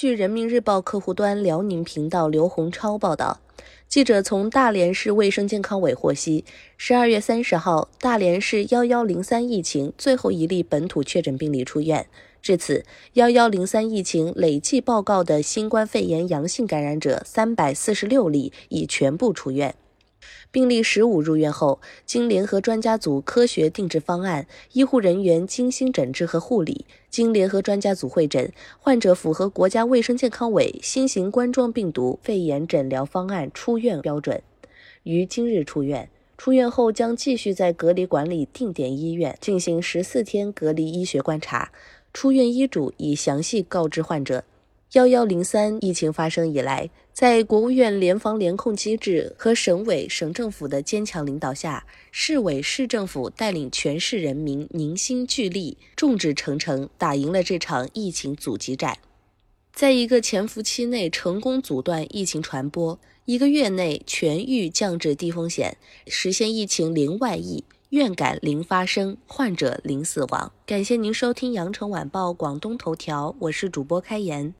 据人民日报客户端辽宁频道刘洪超报道，记者从大连市卫生健康委获悉，十二月三十号，大连市幺幺零三疫情最后一例本土确诊病例出院。至此，幺幺零三疫情累计报告的新冠肺炎阳性感染者三百四十六例，已全部出院。病例十五入院后，经联合专家组科学定制方案，医护人员精心诊治和护理，经联合专家组会诊，患者符合国家卫生健康委新型冠状病毒肺炎诊疗方案出院标准，于今日出院。出院后将继续在隔离管理定点医院进行十四天隔离医学观察。出院医嘱已详细告知患者。幺幺零三疫情发生以来，在国务院联防联控机制和省委省政府的坚强领导下，市委市政府带领全市人民凝心聚力、众志成城，打赢了这场疫情阻击战。在一个潜伏期内成功阻断疫情传播，一个月内全域降至低风险，实现疫情零外溢。愿感零发生，患者零死亡。感谢您收听羊城晚报广东头条，我是主播开言。